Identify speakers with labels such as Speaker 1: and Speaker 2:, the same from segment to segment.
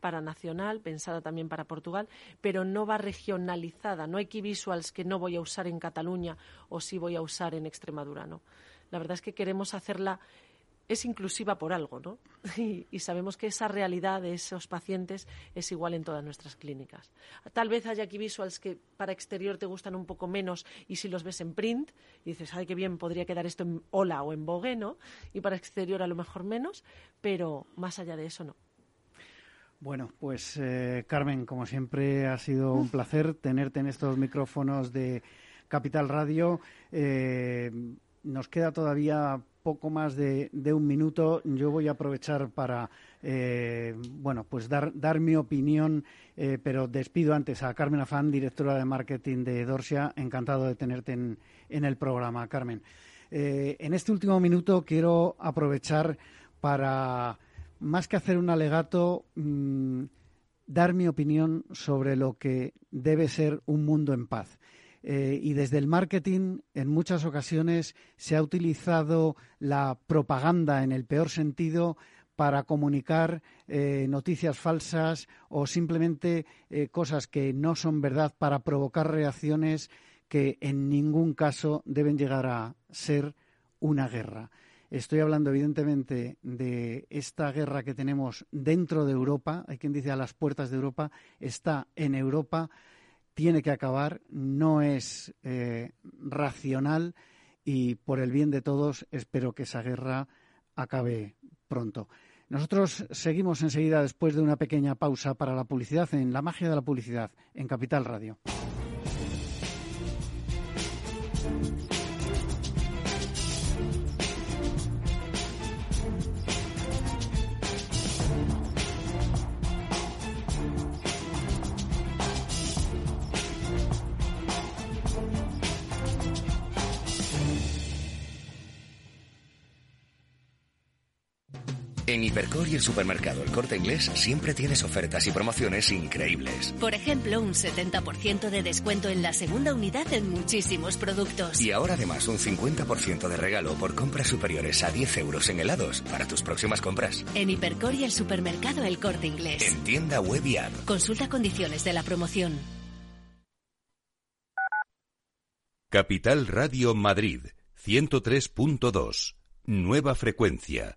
Speaker 1: para nacional, pensada también para Portugal, pero no va regionalizada. No hay key visuals que no voy a usar en Cataluña o sí voy a usar en Extremadura, ¿no? La verdad es que queremos hacerla es inclusiva por algo, ¿no? Y, sabemos que esa realidad de esos pacientes es igual en todas nuestras clínicas. Tal vez haya aquí visuals que para exterior te gustan un poco menos y si los ves en print y dices, ay, qué bien, podría quedar esto en hola o en vogue, ¿no? Y para exterior a lo mejor menos, pero más allá de eso no.
Speaker 2: Bueno, pues eh, Carmen, como siempre ha sido un placer tenerte en estos micrófonos de Capital Radio. Eh, nos queda todavía poco más de, un minuto. Yo voy a aprovechar para, eh, bueno, pues dar, dar mi opinión, eh, pero despido antes a Carmen Afán, directora de marketing de Dorsia. Encantado de tenerte en, el programa, Carmen. Eh, en este último minuto quiero aprovechar para, más que hacer un alegato, mm, dar mi opinión sobre lo que debe ser un mundo en paz. Eh, y desde el marketing en muchas ocasiones se ha utilizado la propaganda en el peor sentido para comunicar eh, noticias falsas o simplemente eh, cosas que no son verdad para provocar reacciones que en ningún caso deben llegar a ser una guerra. Estoy hablando, evidentemente, de esta guerra que tenemos dentro de Europa. Hay quien dice a las puertas de Europa. Está en Europa tiene que acabar, no es eh, racional y por el bien de todos espero que esa guerra acabe pronto. Nosotros seguimos enseguida después de una pequeña pausa para la publicidad en La magia de la publicidad en Capital Radio.
Speaker 3: En Hipercor y el supermercado El Corte Inglés siempre tienes ofertas y promociones increíbles.
Speaker 4: Por ejemplo, un 70% de descuento en la segunda unidad en muchísimos productos.
Speaker 3: Y ahora además un 50% de regalo por compras superiores a 10 euros en helados para tus próximas compras.
Speaker 4: En Hipercor y el supermercado El Corte Inglés.
Speaker 3: En tienda web y app.
Speaker 4: Consulta condiciones de la promoción.
Speaker 5: Capital Radio Madrid, 103.2. Nueva frecuencia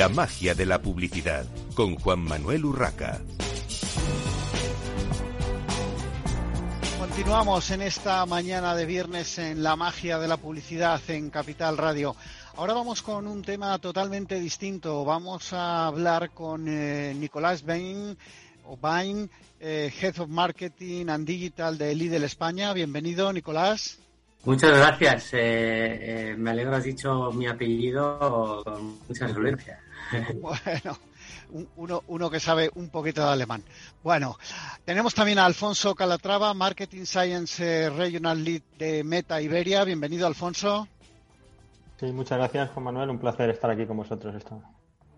Speaker 5: La magia de la publicidad con Juan Manuel Urraca.
Speaker 2: Continuamos en esta mañana de viernes en la magia de la publicidad en Capital Radio. Ahora vamos con un tema totalmente distinto. Vamos a hablar con eh, Nicolás Bain, eh, Head of Marketing and Digital de Lidl España. Bienvenido, Nicolás.
Speaker 6: Muchas gracias. Eh, me alegro, has dicho mi apellido con mucha solvencia.
Speaker 2: Bueno, uno, uno, que sabe un poquito de alemán. Bueno, tenemos también a Alfonso Calatrava, Marketing Science eh, Regional Lead de Meta Iberia. Bienvenido, Alfonso.
Speaker 7: Sí, muchas gracias, Juan Manuel. Un placer estar aquí con vosotros.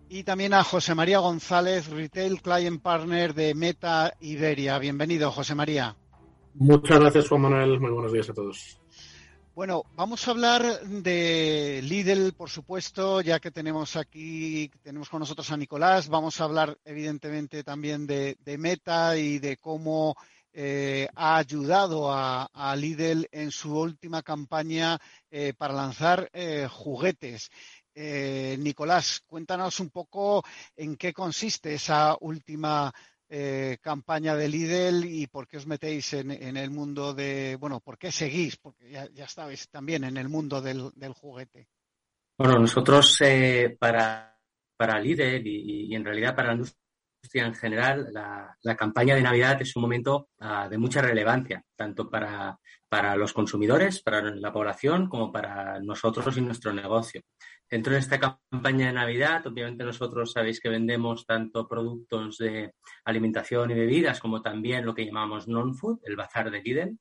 Speaker 2: Y también a José María González, Retail Client Partner de Meta Iberia. Bienvenido, José María.
Speaker 8: Muchas gracias, Juan Manuel. Muy buenos días a todos.
Speaker 2: Bueno, vamos a hablar de Lidl, por supuesto, ya que tenemos aquí, tenemos con nosotros a Nicolás. Vamos a hablar, evidentemente, también de, Meta y de cómo eh, ha ayudado a, Lidl en su última campaña eh, para lanzar eh, juguetes. Nicolás, cuéntanos un poco en qué consiste esa última campaña de Lidl y por qué os metéis en, el mundo de, bueno, por qué seguís, porque ya, ya estabais también en el mundo del, juguete.
Speaker 6: Bueno, nosotros para, para Lidl y, en realidad para la en general, la, campaña de Navidad es un momento ah, de mucha relevancia, tanto para, para, los consumidores, para la población, como para nosotros y nuestro negocio. Dentro de esta campaña de Navidad, obviamente nosotros sabéis que vendemos tanto productos de alimentación y bebidas como también lo que llamamos non-food, el bazar de Lidl.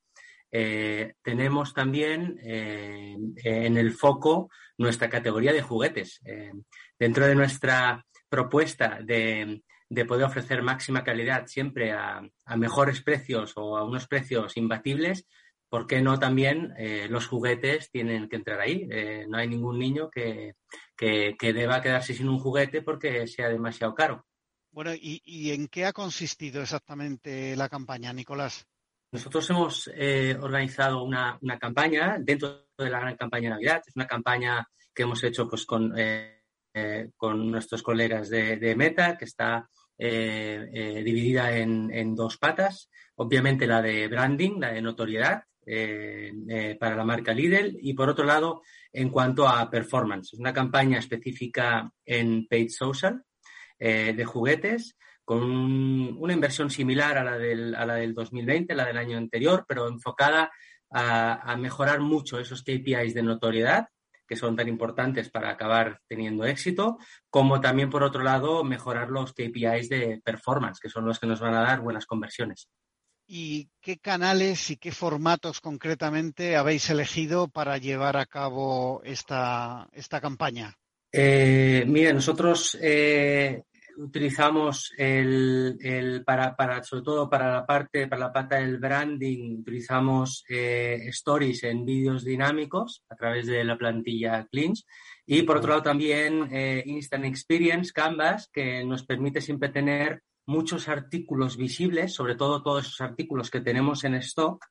Speaker 6: Eh, tenemos también eh, en el foco nuestra categoría de juguetes. Eh, dentro de nuestra propuesta de, de poder ofrecer máxima calidad siempre a, mejores precios o a unos precios imbatibles, ¿por qué no también eh, los juguetes tienen que entrar ahí? Eh, no hay ningún niño que, deba quedarse sin un juguete porque sea demasiado caro.
Speaker 2: Bueno, ¿y, en qué ha consistido exactamente la campaña, Nicolás?
Speaker 6: Nosotros hemos eh, organizado una, campaña dentro de la gran campaña de Navidad. Es una campaña que hemos hecho pues, con, con nuestros colegas de Meta, que está eh, eh, dividida en, dos patas. Obviamente la de branding, la de notoriedad eh, para la marca Lidl y por otro lado en cuanto a performance. Es una campaña específica en paid social de juguetes con una inversión similar a la, del, a la del 2020, la del año anterior, pero enfocada a mejorar mucho esos KPIs de notoriedad que son tan importantes para acabar teniendo éxito, como también, por otro lado, mejorar los KPIs de performance, que son los que nos van a dar buenas conversiones.
Speaker 2: ¿Y qué canales y qué formatos concretamente habéis elegido para llevar a cabo esta, esta campaña?
Speaker 6: Eh, mire, nosotros eh, utilizamos el, para, para, sobre todo para la parte, para la parte del branding, utilizamos eh, stories en vídeos dinámicos a través de la plantilla Clinch. Y por otro lado también eh, Instant Experience Canvas, que nos permite siempre tener muchos artículos visibles, sobre todo todos esos artículos que tenemos en stock,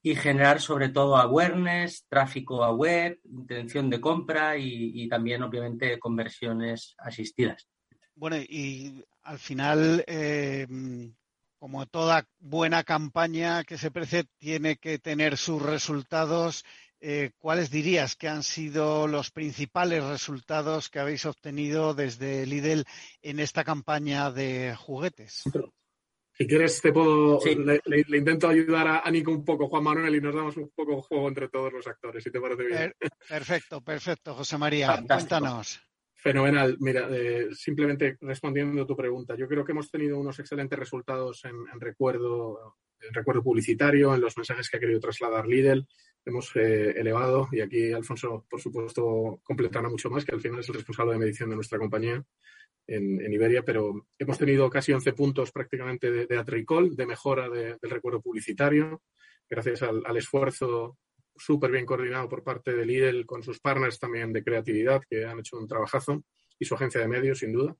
Speaker 6: y generar sobre todo awareness, tráfico a web, intención de compra y también obviamente conversiones asistidas.
Speaker 2: Bueno, y al final, eh, como toda buena campaña que se precie, tiene que tener sus resultados. Eh, ¿Cuáles dirías que han sido los principales resultados que habéis obtenido desde Lidl en esta campaña de juguetes?
Speaker 8: Si quieres, te puedo. Le, intento ayudar a, Nico un poco, Juan Manuel, y nos damos un poco de juego entre todos los actores, si te parece bien.
Speaker 2: perfecto, perfecto, José María. Cuéntanos.
Speaker 8: Fenomenal. Mira, eh, simplemente respondiendo a tu pregunta, yo creo que hemos tenido unos excelentes resultados en, recuerdo, en recuerdo publicitario, en los mensajes que ha querido trasladar Lidl. Hemos eh, elevado, y aquí Alfonso, por supuesto, completará mucho más, que al final es el responsable de medición de nuestra compañía en, Iberia, pero hemos tenido casi 11 puntos prácticamente de, de de mejora del recuerdo publicitario, gracias al, al esfuerzo súper bien coordinado por parte de Lidl con sus partners también de creatividad, que han hecho un trabajazo, y su agencia de medios, sin duda.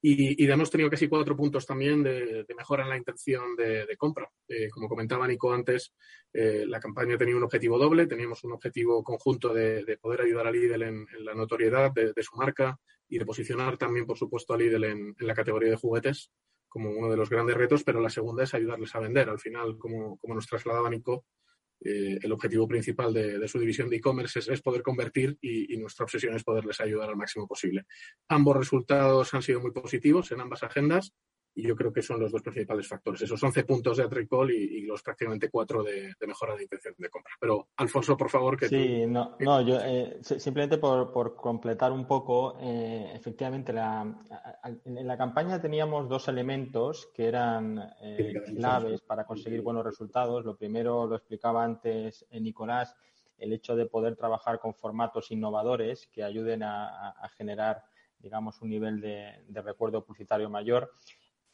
Speaker 8: Y, y hemos tenido casi cuatro puntos también de, mejora en la intención de, compra. Eh, como comentaba Nico antes, eh, la campaña tenía un objetivo doble. Teníamos un objetivo conjunto de, poder ayudar a Lidl en, la notoriedad de, su marca y de posicionar también, por supuesto, a Lidl en, la categoría de juguetes como uno de los grandes retos, pero la segunda es ayudarles a vender. Al final, como, como nos trasladaba Nico, eh, el objetivo principal de, su división de e-commerce es, poder convertir y, nuestra obsesión es poderles ayudar al máximo posible. Ambos resultados han sido muy positivos en ambas agendas y yo creo que son los dos principales factores. Esos 11 puntos de Atricol y, y los prácticamente 4 de, mejora de intención de compra. Pero, Alfonso, por favor, que
Speaker 7: Sí, no, no, yo eh, simplemente por, completar un poco, eh, efectivamente, la, en la campaña teníamos dos elementos que eran eh, claves para conseguir buenos resultados. Lo primero lo explicaba antes Nicolás, el hecho de poder trabajar con formatos innovadores que ayuden a, generar digamos, un nivel de, de recuerdo publicitario mayor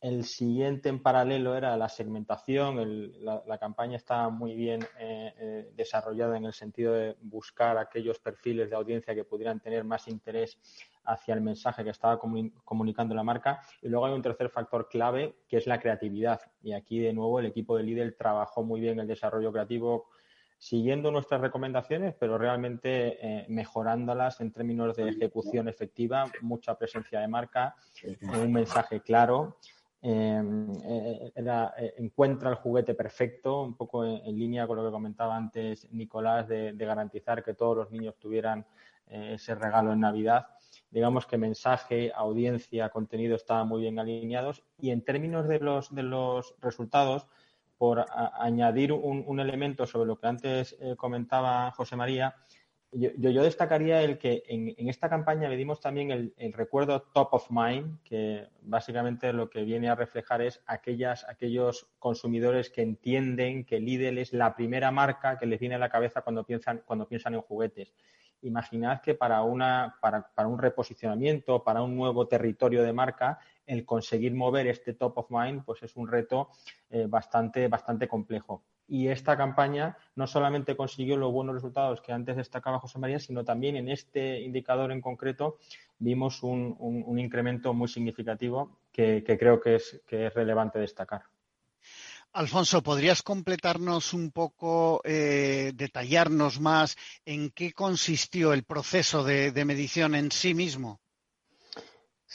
Speaker 7: el siguiente en paralelo era la segmentación. la, campaña estaba muy bien eh, eh, desarrollada en el sentido de buscar aquellos perfiles de audiencia que pudieran tener más interés hacia el mensaje que estaba comunicando la marca. Y luego hay un tercer factor clave que es la creatividad. Y aquí, de nuevo, el equipo de Lidl trabajó muy bien el desarrollo creativo siguiendo nuestras recomendaciones, pero realmente eh, mejorándolas en términos de ejecución efectiva, mucha presencia de marca, un mensaje claro. Em, eh, eh, encuentra el juguete perfecto, un poco en, línea con lo que comentaba antes Nicolás, de, garantizar que todos los niños tuvieran ese regalo en Navidad. Digamos que mensaje, audiencia, contenido estaban muy bien alineados y en términos de los, de los resultados, por añadir un, elemento sobre lo que antes eh, comentaba José María, yo, yo, destacaría el que en, esta campaña medimos también el, recuerdo top of mind, que básicamente lo que viene a reflejar es aquellas, aquellos consumidores que entienden que Lidl es la primera marca que les viene a la cabeza cuando piensan, cuando piensan en juguetes. Imaginad que para, una, para, para un reposicionamiento, para un nuevo territorio de marca, el conseguir mover este top of mind pues es un reto eh, bastante, bastante complejo. Y esta campaña no solamente consiguió los buenos resultados que antes destacaba José María, sino también en este indicador en concreto vimos un, incremento muy significativo que, creo que es, relevante destacar.
Speaker 2: Alfonso, ¿podrías completarnos un poco, eh, detallarnos más en qué consistió el proceso de medición en sí mismo?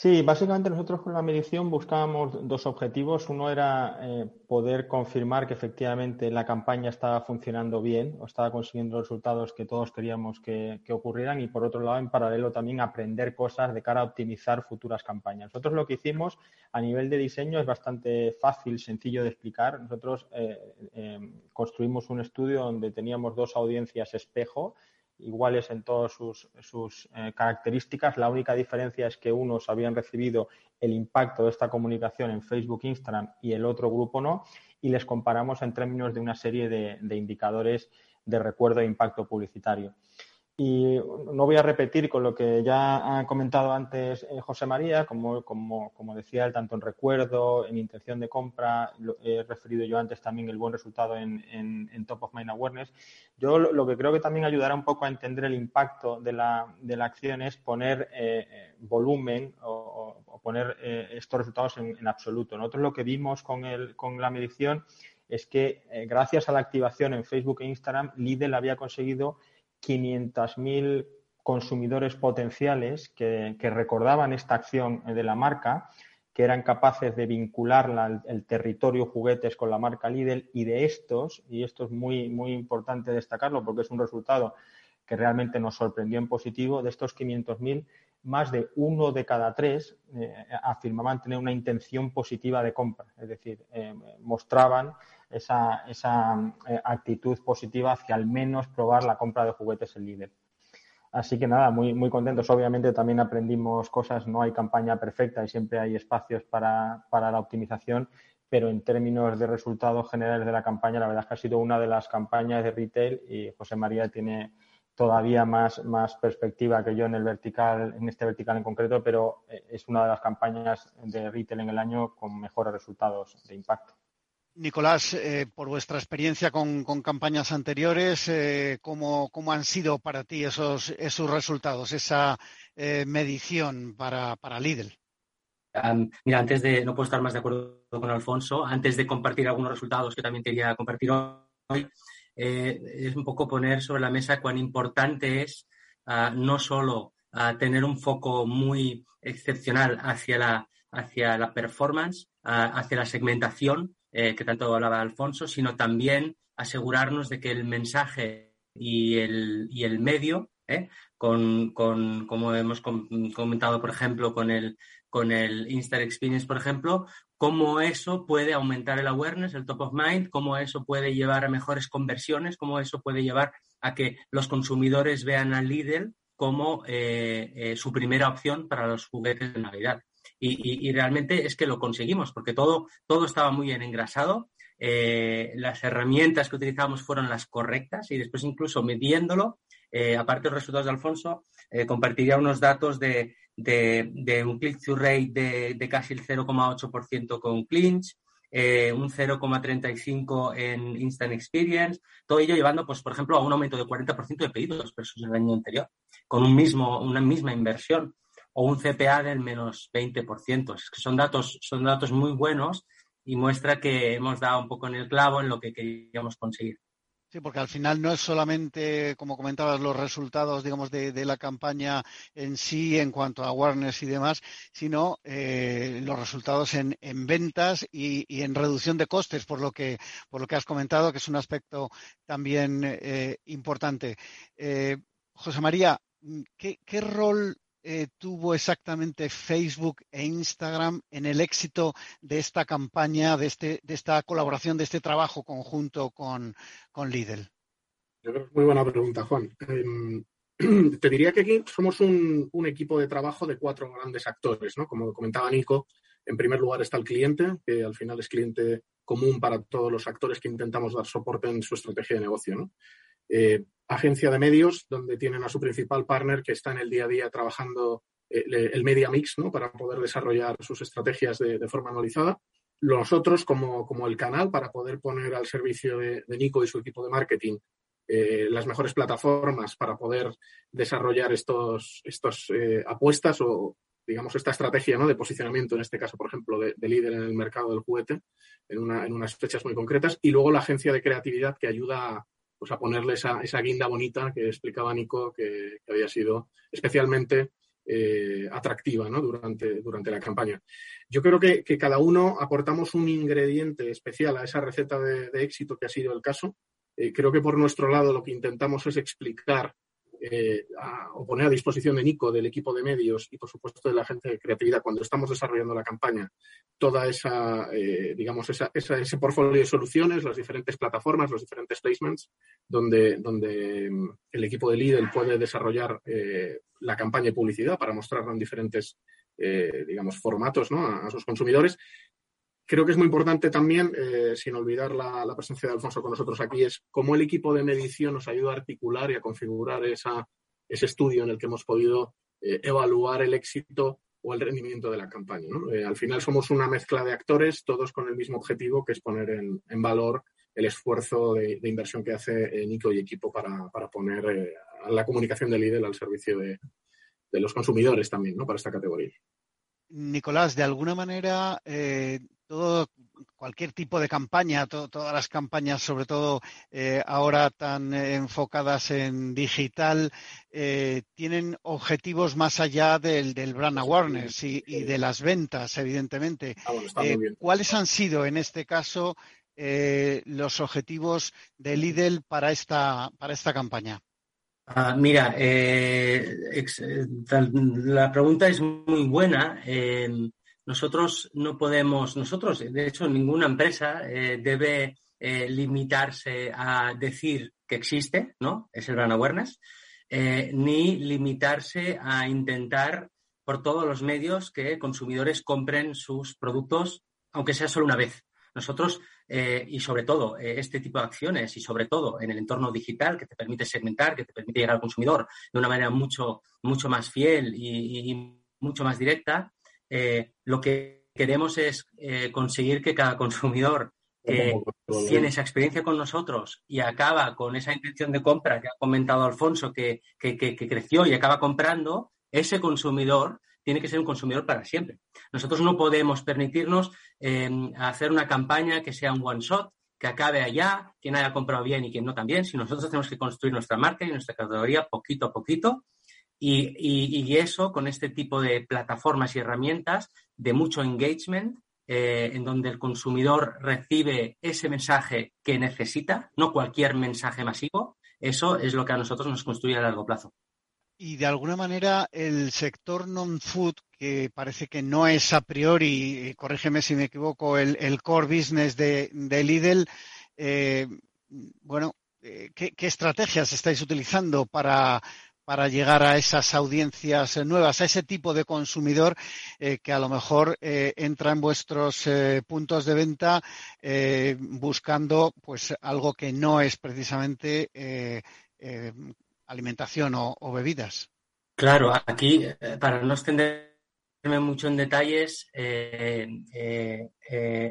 Speaker 7: Sí, básicamente nosotros con la medición buscábamos dos objetivos. Uno era eh, poder confirmar que efectivamente la campaña estaba funcionando bien o estaba consiguiendo resultados que todos queríamos que, ocurrieran y por otro lado, en paralelo también aprender cosas de cara a optimizar futuras campañas. Nosotros lo que hicimos a nivel de diseño es bastante fácil, sencillo de explicar. Nosotros eh, eh, construimos un estudio donde teníamos dos audiencias espejo iguales en todas sus, eh, características. La única diferencia es que unos habían recibido el impacto de esta comunicación en Facebook, Instagram y el otro grupo no, y les comparamos en términos de una serie de indicadores de recuerdo e impacto publicitario. Y no voy a repetir con lo que ya ha comentado antes eh, José María, como, decía él, tanto en recuerdo, en intención de compra, he referido yo antes también el buen resultado en, Top of Mind Awareness. Yo lo, que creo que también ayudará un poco a entender el impacto de la, acción es poner eh, eh, volumen o, poner estos resultados en, absoluto. Nosotros lo que vimos con, con la medición es que gracias a la activación en Facebook e Instagram, Lidl había conseguido 500.000 consumidores potenciales que, recordaban esta acción de la marca, que eran capaces de vincularla al el territorio juguetes con la marca Lidl y de estos, y esto es muy, muy importante destacarlo porque es un resultado que realmente nos sorprendió en positivo, de estos 500.000, más de uno de cada tres eh, afirmaban tener una intención positiva de compra, es decir, eh, mostraban esa, esa eh, actitud positiva hacia al menos probar la compra de juguetes en líder. Así que nada, muy, muy contentos. Obviamente también aprendimos cosas, no hay campaña perfecta y siempre hay espacios para, para la optimización, pero en términos de resultados generales de la campaña, la verdad es que ha sido una de las campañas de retail y José María tiene todavía más, más perspectiva que yo en el vertical, en este vertical en concreto, pero eh, es una de las campañas de retail en el año con mejores resultados de impacto.
Speaker 2: Nicolás, eh, por vuestra experiencia con, campañas anteriores, eh, ¿cómo, han sido para ti esos, esos resultados, esa medición para, Lidl?
Speaker 6: mira, antes de, no puedo estar más de acuerdo con Alfonso, antes de compartir algunos resultados que también quería compartir hoy, eh, es un poco poner sobre la mesa cuán importante es ah, no solo ah, tener un foco muy excepcional hacia la, hacia la performance, ah, hacia la segmentación, eh, que tanto hablaba Alfonso, sino también asegurarnos de que el mensaje y el, y el medio, eh, con, con, como hemos comentado, por ejemplo, con el, con el Instant Experience, por ejemplo, cómo eso puede aumentar el awareness, el top of mind, cómo eso puede llevar a mejores conversiones, cómo eso puede llevar a que los consumidores vean a Lidl como eh, eh, su primera opción para los juguetes de Navidad. Y, realmente es que lo conseguimos, porque todo, todo estaba muy bien engrasado, eh, las herramientas que utilizamos fueron las correctas y después incluso midiéndolo, aparte de los resultados de Alfonso, compartiría unos datos de, de, un click-through rate de, de casi el 0,8% con Clinch, eh, un 0,35 en Instant Experience, todo ello llevando, pues, por ejemplo, a un aumento de 40% de pedidos versus el año anterior, con un mismo, una misma inversión, o un CPA del menos 20%. Es que son datos, son datos muy buenos y muestra que hemos dado un poco en el clavo en lo que queríamos conseguir.
Speaker 2: Sí, porque al final no es solamente, como comentabas, los resultados, digamos, de, la campaña en sí en cuanto a awareness y demás, sino eh, los resultados en, ventas y, en reducción de costes, por lo que, por lo que has comentado, que es un aspecto también eh, importante. Eh, José María, ¿qué, ¿qué, rol eh, tuvo exactamente Facebook e Instagram en el éxito de esta campaña, de, este, de esta colaboración, de este trabajo conjunto con, con Lidl?
Speaker 8: Muy buena pregunta, Juan. Em, te diría que aquí somos un, equipo de trabajo de cuatro grandes actores, ¿no? Como comentaba Nico, en primer lugar está el cliente, que al final es cliente común para todos los actores que intentamos dar soporte en su estrategia de negocio, ¿no? Eh, agencia de medios, donde tienen a su principal partner que está en el día a día trabajando eh, el media mix ¿no? para poder desarrollar sus estrategias de, forma analizada. Nosotros, como, como, el canal, para poder poner al servicio de, Nico y su equipo de marketing eh, las mejores plataformas para poder desarrollar estos, estos apuestas o, digamos, esta estrategia ¿no? de posicionamiento, en este caso, por ejemplo, de, líder en el mercado del juguete, en, una, en, unas fechas muy concretas. Y luego la agencia de creatividad que ayuda pues a ponerle esa, esa guinda bonita que explicaba Nico que, había sido especialmente eh, atractiva ¿no? durante, durante la campaña. Yo creo que, cada uno aportamos un ingrediente especial a esa receta de, éxito que ha sido el caso. Eh, creo que por nuestro lado lo que intentamos es explicar eh, o poner a disposición de Nico, del equipo de medios y, por supuesto, de la gente de creatividad cuando estamos desarrollando la campaña, toda esa, eh, digamos, esa, ese portfolio de soluciones, las diferentes plataformas, los diferentes placements, donde, donde mm, el equipo de Lidl puede desarrollar eh, la campaña de publicidad para mostrarla en diferentes, digamos, formatos a sus consumidores creo que es muy importante también, eh, sin olvidar la, presencia de Alfonso con nosotros aquí, es cómo el equipo de medición nos ayuda a articular y a configurar esa, ese estudio en el que hemos podido eh, evaluar el éxito o el rendimiento de la campaña. Eh, al final somos una mezcla de actores, todos con el mismo objetivo, que es poner en, valor el esfuerzo de, inversión que hace Nico y equipo para, poner la comunicación de líder al servicio de, de, los consumidores también, ¿no? Para esta categoría.
Speaker 2: Nicolás, de alguna manera, todo cualquier tipo de campaña, todas las campañas, sobre todo eh, ahora tan enfocadas en digital, eh, tienen objetivos más allá del, brand awareness y, de las ventas, evidentemente.
Speaker 8: Ah, eh,
Speaker 2: ¿Cuáles han sido en este caso los objetivos de Lidl para esta, para esta campaña?
Speaker 6: Ah, mira, la pregunta es muy buena nosotros no podemos, nosotros, de hecho, ninguna empresa eh, debe eh, limitarse a decir que existe, ¿no? Es el brand awareness, eh, ni limitarse a intentar por todos los medios que consumidores compren sus productos, aunque sea solo una vez. Nosotros, y sobre todo, este tipo de acciones, y sobre todo en el entorno digital que te permite segmentar, que te permite llegar al consumidor de una manera mucho, mucho más fiel y mucho más directa, eh, lo que queremos es eh, conseguir que cada consumidor que tiene esa experiencia con nosotros y acaba con esa intención de compra que ha comentado Alfonso, que, creció y acaba comprando, ese consumidor tiene que ser un consumidor para siempre. Nosotros no podemos permitirnos em, hacer una campaña que sea un one shot, que acabe allá, quien haya comprado bien y quien no también, si nosotros tenemos que construir nuestra marca y nuestra categoría poquito a poquito y, eso con este tipo de plataformas y herramientas de mucho engagement, eh, en donde el consumidor recibe ese mensaje que necesita, no cualquier mensaje masivo, eso es lo que a nosotros nos construye a largo plazo.
Speaker 2: Y de alguna manera el sector non-food, que parece que no es a priori, corrígeme si me equivoco, el, core business de, Lidl, eh, bueno, eh, ¿qué, estrategias estáis utilizando para, para llegar a esas audiencias nuevas, a ese tipo de consumidor eh, que a lo mejor eh, entra en vuestros eh, puntos de venta buscando pues algo que no es precisamente alimentación o, bebidas.
Speaker 6: Claro, aquí, para no extenderme mucho en detalles,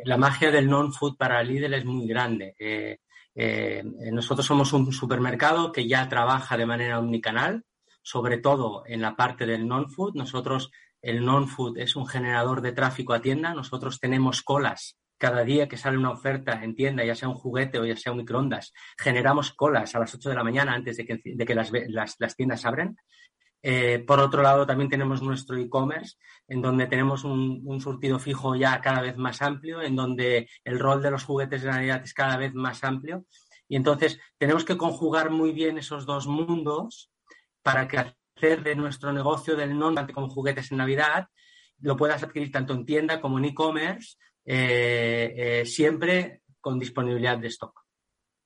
Speaker 6: la magia del non-food para Lidl es muy grande. Nosotros somos un supermercado que ya trabaja de manera omnicanal, sobre todo en la parte del non-food. Nosotros, el non-food es un generador de tráfico a tienda. Nosotros tenemos colas cada día que sale una oferta en tienda, ya sea un juguete o ya sea un microondas. Generamos colas a las 8 de la mañana antes de que, las, tiendas abren. Eh, por otro lado, también tenemos nuestro e-commerce, en donde tenemos un, surtido fijo ya cada vez más amplio, en donde el rol de los juguetes de Navidad es cada vez más amplio. Y entonces tenemos que conjugar muy bien esos dos mundos para que hacer de nuestro negocio del non con juguetes en Navidad lo puedas adquirir tanto en tienda como en e-commerce, eh, eh, siempre con disponibilidad de stock.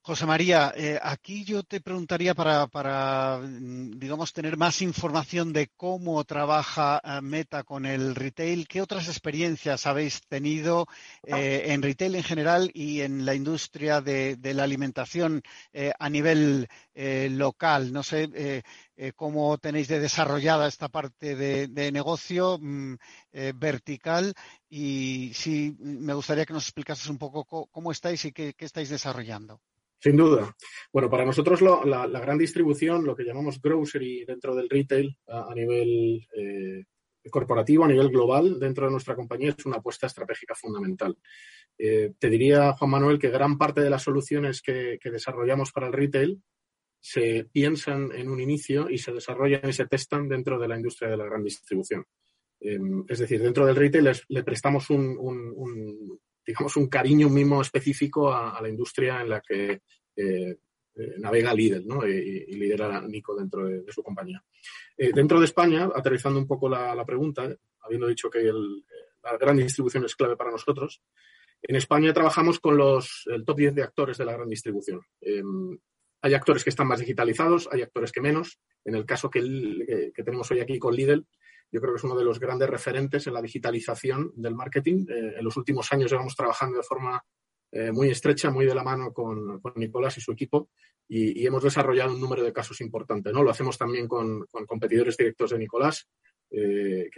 Speaker 2: José María, eh, aquí yo te preguntaría para, mm, digamos, tener más información de cómo trabaja eh, Meta con el retail. ¿Qué otras experiencias habéis tenido eh, en retail en general y en la industria de, la alimentación a nivel local? No sé cómo tenéis de desarrollada esta parte de, negocio mm, vertical y sí, me gustaría que nos explicases un poco cómo, estáis y qué estáis desarrollando.
Speaker 8: Sin duda. Bueno, para nosotros la, gran distribución, lo que llamamos grocery dentro del retail a, nivel eh, corporativo, a nivel global, dentro de nuestra compañía, es una apuesta estratégica fundamental. Eh, te diría, Juan Manuel, que gran parte de las soluciones que, desarrollamos para el retail se piensan en un inicio y se desarrollan y se testan dentro de la industria de la gran distribución. Em, es decir, dentro del retail le prestamos un, digamos, un cariño, un mimo específico a, la industria en la que eh, eh, navega Lidl y, lidera Nico dentro de, su compañía. Eh, dentro de España, aterrizando un poco la, pregunta, habiendo dicho que la gran distribución es clave para nosotros, en España trabajamos con los, el top 10 de actores de la gran distribución. Em, hay actores que están más digitalizados, hay actores que menos. En el caso que tenemos hoy aquí con Lidl, yo creo que es uno de los grandes referentes en la digitalización del marketing. Eh, en los últimos años llevamos trabajando de forma eh, muy estrecha, muy de la mano con, Nicolás y su equipo y, hemos desarrollado un número de casos importante. ¿no? Lo hacemos también con, competidores directos de Nicolás, eh,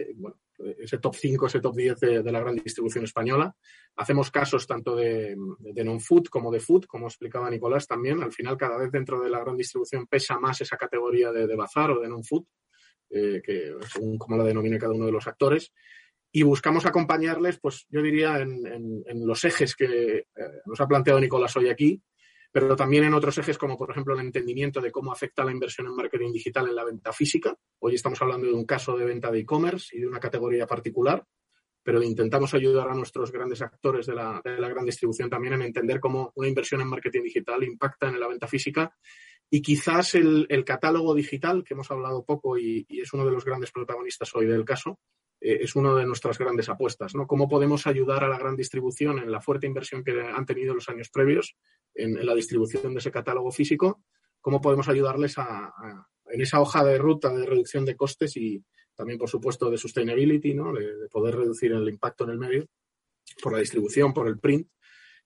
Speaker 8: ese top 5, ese top 10 de, la gran distribución española. Hacemos casos tanto de, non-food como de food, como explicaba Nicolás también. Al final, cada vez dentro de la gran distribución pesa más esa categoría de, de bazar o de non-food. Eh, que según como la denomine cada uno de los actores, y buscamos acompañarles, pues yo diría, en, los ejes que eh, nos ha planteado Nicolás hoy aquí, pero también en otros ejes como, por ejemplo, el entendimiento de cómo afecta la inversión en marketing digital en la venta física. Hoy estamos hablando de un caso de venta de e-commerce y de una categoría particular, pero intentamos ayudar a nuestros grandes actores de la, de la gran distribución también en entender cómo una inversión en marketing digital impacta en la venta física y quizás el, catálogo digital, que hemos hablado poco y, es uno de los grandes protagonistas hoy del caso, eh, es una de nuestras grandes apuestas. ¿no? ¿Cómo podemos ayudar a la gran distribución en la fuerte inversión que han tenido los años previos en, la distribución de ese catálogo físico? ¿Cómo podemos ayudarles a, en esa hoja de ruta de reducción de costes y también, por supuesto, de sustainability, ¿no? de, poder reducir el impacto en el medio por la distribución, por el print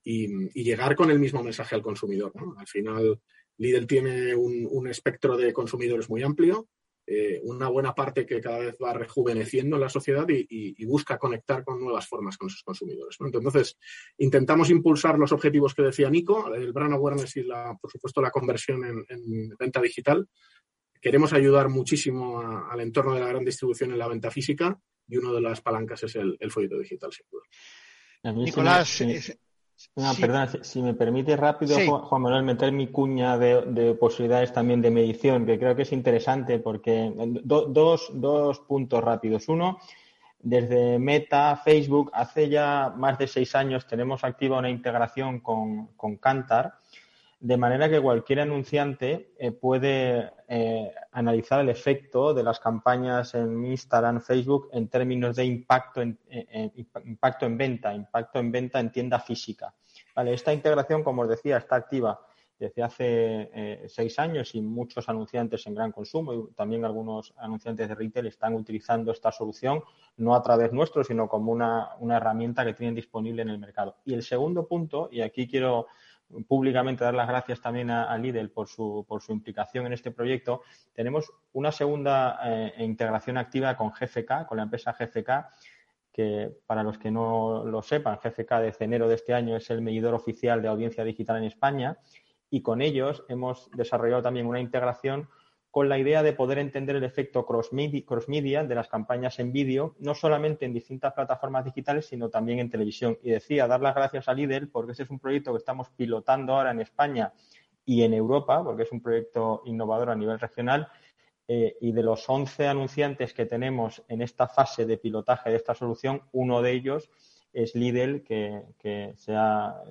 Speaker 8: y, llegar con el mismo mensaje al consumidor? Al final, Lidl tiene un, espectro de consumidores muy amplio, eh, una buena parte que cada vez va rejuveneciendo en la sociedad y, busca conectar con nuevas formas con sus consumidores. Entonces, intentamos impulsar los objetivos que decía Nico, el brand awareness y, la, por supuesto, la conversión en, venta digital. Queremos ayudar muchísimo al entorno de la gran distribución en la venta física y una de las palancas es el, folleto digital, sin duda.
Speaker 7: Nicolás, no, perdona, si, me permite rápido, Juan Manuel, meter mi cuña de, posibilidades también de medición, que creo que es interesante porque dos, dos puntos rápidos. Uno, desde Meta, Facebook, hace ya más de seis años tenemos activa una integración con, con Kantar de manera que cualquier anunciante eh, puede eh, analizar el efecto de las campañas en Instagram, Facebook en términos de impacto en, impacto en venta, impacto en venta en tienda física. Vale, esta integración, como os decía, está activa desde hace eh, seis años y muchos anunciantes en gran consumo y también algunos anunciantes de retail están utilizando esta solución no a través nuestro, sino como una, una herramienta que tienen disponible en el mercado. Y el segundo punto, y aquí quiero públicamente dar las gracias también a, Lidl por su, por su implicación en este proyecto, tenemos una segunda eh, integración activa con GFK, con la empresa GFK, que para los que no lo sepan, GFK desde enero de este año es el medidor oficial de audiencia digital en España y con ellos hemos desarrollado también una integración con la idea de poder entender el efecto cross-media de las campañas en vídeo, no solamente en distintas plataformas digitales, sino también en televisión. Y decía, dar las gracias a Lidl, porque ese es un proyecto que estamos pilotando ahora en España y en Europa, porque es un proyecto innovador a nivel regional. Eh, y de los 11 anunciantes que tenemos en esta fase de pilotaje de esta solución, uno de ellos es Lidl, que, se, ha,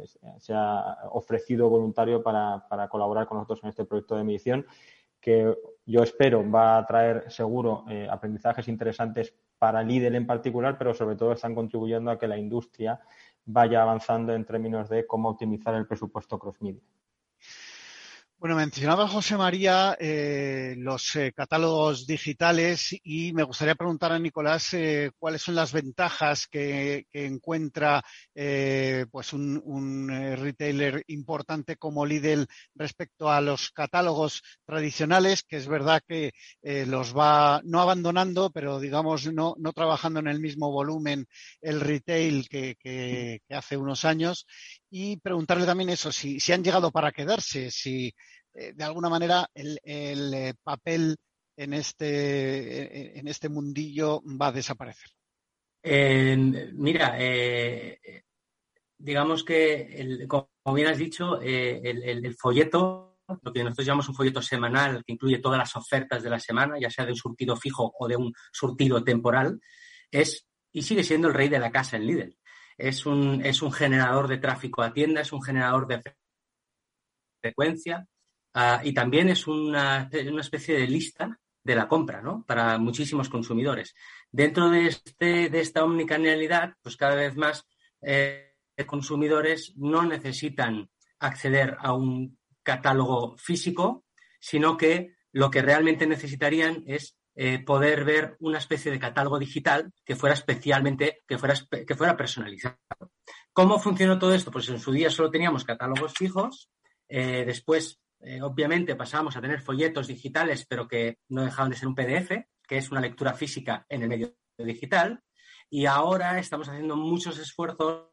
Speaker 7: ofrecido voluntario para, para colaborar con nosotros en este proyecto de medición que yo espero va a traer seguro eh, aprendizajes interesantes para Lidl en particular, pero sobre todo están contribuyendo a que la industria vaya avanzando en términos de cómo optimizar el presupuesto cross-media.
Speaker 2: Bueno, mencionaba José María eh, los eh, catálogos digitales y me gustaría preguntar a Nicolás eh, cuáles son las ventajas que, encuentra pues un, retailer importante como Lidl respecto a los catálogos tradicionales, que es verdad que los va no abandonando, pero digamos no, no trabajando en el mismo volumen el retail que, que hace unos años y preguntarle también eso, si, si han llegado para quedarse, si eh, de alguna manera el, eh, papel en este, en este mundillo va a desaparecer.
Speaker 6: mira, eh, digamos que, como bien has dicho, el, folleto, lo que nosotros llamamos un folleto semanal, que incluye todas las ofertas de la semana, ya sea de un surtido fijo o de un surtido temporal, es y sigue siendo el rey de la casa en Lidl es un, es un generador de tráfico a tienda, es un generador de frecuencia ah, y también es una, una, especie de lista de la compra ¿no? para muchísimos consumidores. Dentro de, este, de esta omnicanalidad, pues cada vez más eh, consumidores no necesitan acceder a un catálogo físico, sino que lo que realmente necesitarían es eh, poder ver una especie de catálogo digital que fuera especialmente, que fuera, que fuera personalizado. ¿Cómo funcionó todo esto? Pues en su día solo teníamos catálogos fijos, eh, después, eh, obviamente, pasamos a tener folletos digitales, pero que no dejaban de ser un PDF, que es una lectura física en el medio digital, y ahora estamos haciendo muchos esfuerzos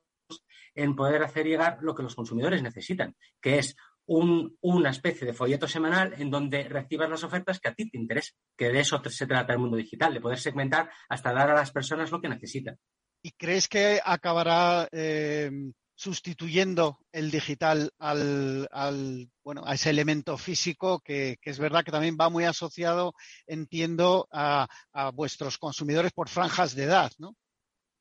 Speaker 6: en poder hacer llegar lo que los consumidores necesitan, que es una especie de folleto semanal en donde recibas las ofertas que a ti te interesan, que de eso se trata el mundo digital, de poder segmentar hasta dar a las personas lo que necesitan.
Speaker 2: ¿Y crees que acabará eh, sustituyendo el digital al, bueno, a ese elemento físico que, es verdad que también va muy asociado, entiendo, a, vuestros consumidores por franjas de edad, ¿no?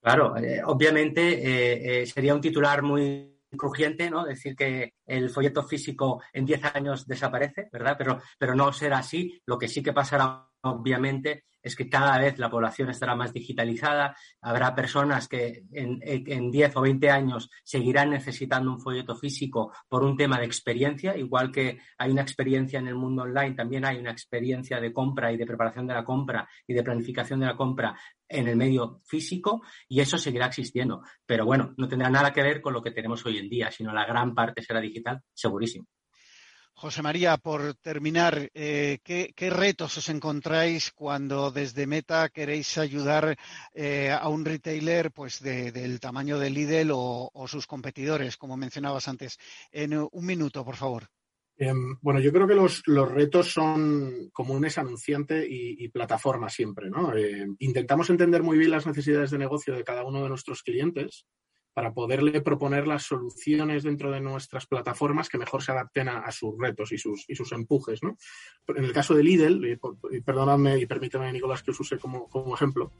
Speaker 6: Claro, eh, obviamente eh, sería un titular muy crujiente, ¿no? Decir que el folleto físico en 10 años desaparece, ¿verdad? Pero, pero no será así. Lo que sí que pasará, obviamente, es que cada vez la población estará más digitalizada, habrá personas que en, en 10 o 20 años seguirán necesitando un folleto físico por un tema de experiencia, igual que hay una experiencia en el mundo online, también hay una experiencia de compra y de preparación de la compra y de planificación de la compra en el medio físico y eso seguirá existiendo. Pero bueno, no tendrá nada que ver con lo que tenemos hoy en día, sino la gran parte será digital, segurísimo.
Speaker 2: José María, por terminar, eh, ¿qué, retos os encontráis cuando desde Meta queréis ayudar eh, a un retailer pues del tamaño de Lidl o, sus competidores, como mencionabas antes? En un minuto, por favor.
Speaker 8: Em, bueno, yo creo que los, retos son comunes anunciante y, plataforma siempre, ¿no? Em, intentamos entender muy bien las necesidades de negocio de cada uno de nuestros clientes para poderle proponer las soluciones dentro de nuestras plataformas que mejor se adapten a, sus retos y sus, y sus empujes. ¿no? En el caso de Lidl, y, perdóname y permíteme, Nicolás, que os use como, ejemplo,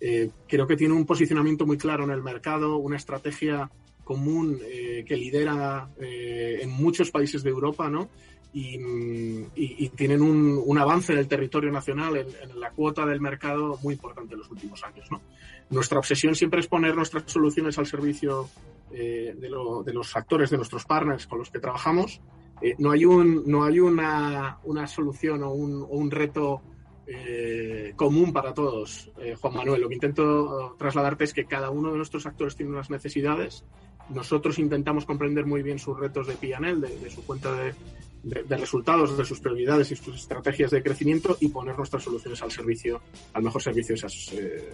Speaker 8: eh, creo que tiene un posicionamiento muy claro en el mercado, una estrategia común eh, que lidera eh, en muchos países de Europa, ¿no? y, tienen un, avance en el territorio nacional, en, la cuota del mercado muy importante en los últimos años. ¿no? Nuestra obsesión siempre es poner nuestras soluciones al servicio eh, de, los actores, de nuestros partners con los que trabajamos. Eh, no hay, un, no hay una, una solución o un, un reto eh, común para todos, Juan Manuel. Lo que intento trasladarte es que cada uno de nuestros actores tiene unas necesidades nosotros intentamos comprender muy bien sus retos de PNL, de, de su cuenta de, de, resultados, de sus prioridades y sus estrategias de crecimiento y poner nuestras soluciones al servicio, al mejor servicio de esas, eh,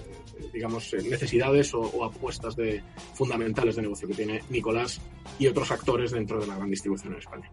Speaker 8: digamos, eh, necesidades o, o, apuestas de, fundamentales de negocio que tiene Nicolás y otros actores dentro de la gran distribución en España.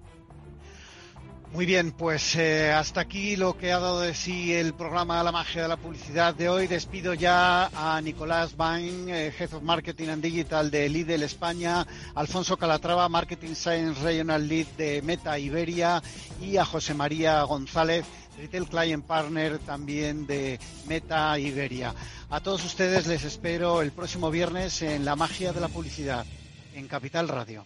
Speaker 2: Muy bien, pues eh, hasta aquí lo que ha dado de sí el programa La magia de la publicidad de hoy. Despido ya a Nicolás Bain, eh, Head of Marketing and Digital de Lidl España, Alfonso Calatrava, Marketing Science Regional Lead de Meta Iberia y a José María González, Retail Client Partner también de Meta Iberia. A todos ustedes les espero el próximo viernes en La magia de la publicidad en Capital Radio.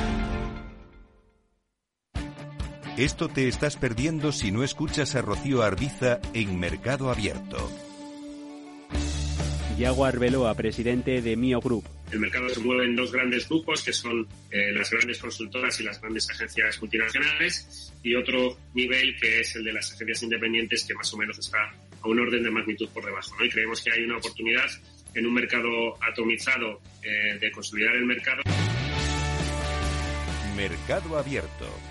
Speaker 5: Esto te estás perdiendo si no escuchas a Rocío Arbiza en Mercado Abierto.
Speaker 9: Yago Arbeloa, presidente de Mio Group.
Speaker 10: El mercado se mueve en dos grandes grupos, que son eh, las grandes consultoras y las grandes agencias multinacionales, y otro nivel que es el de las agencias independientes, que más o menos está a un orden de magnitud por debajo. ¿no? Y creemos que hay una oportunidad en un mercado atomizado eh, de consolidar el mercado.
Speaker 5: Mercado Abierto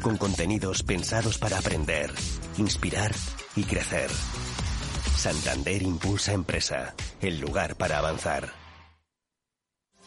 Speaker 3: con contenidos pensados para aprender, inspirar y crecer. Santander Impulsa Empresa, el lugar para avanzar.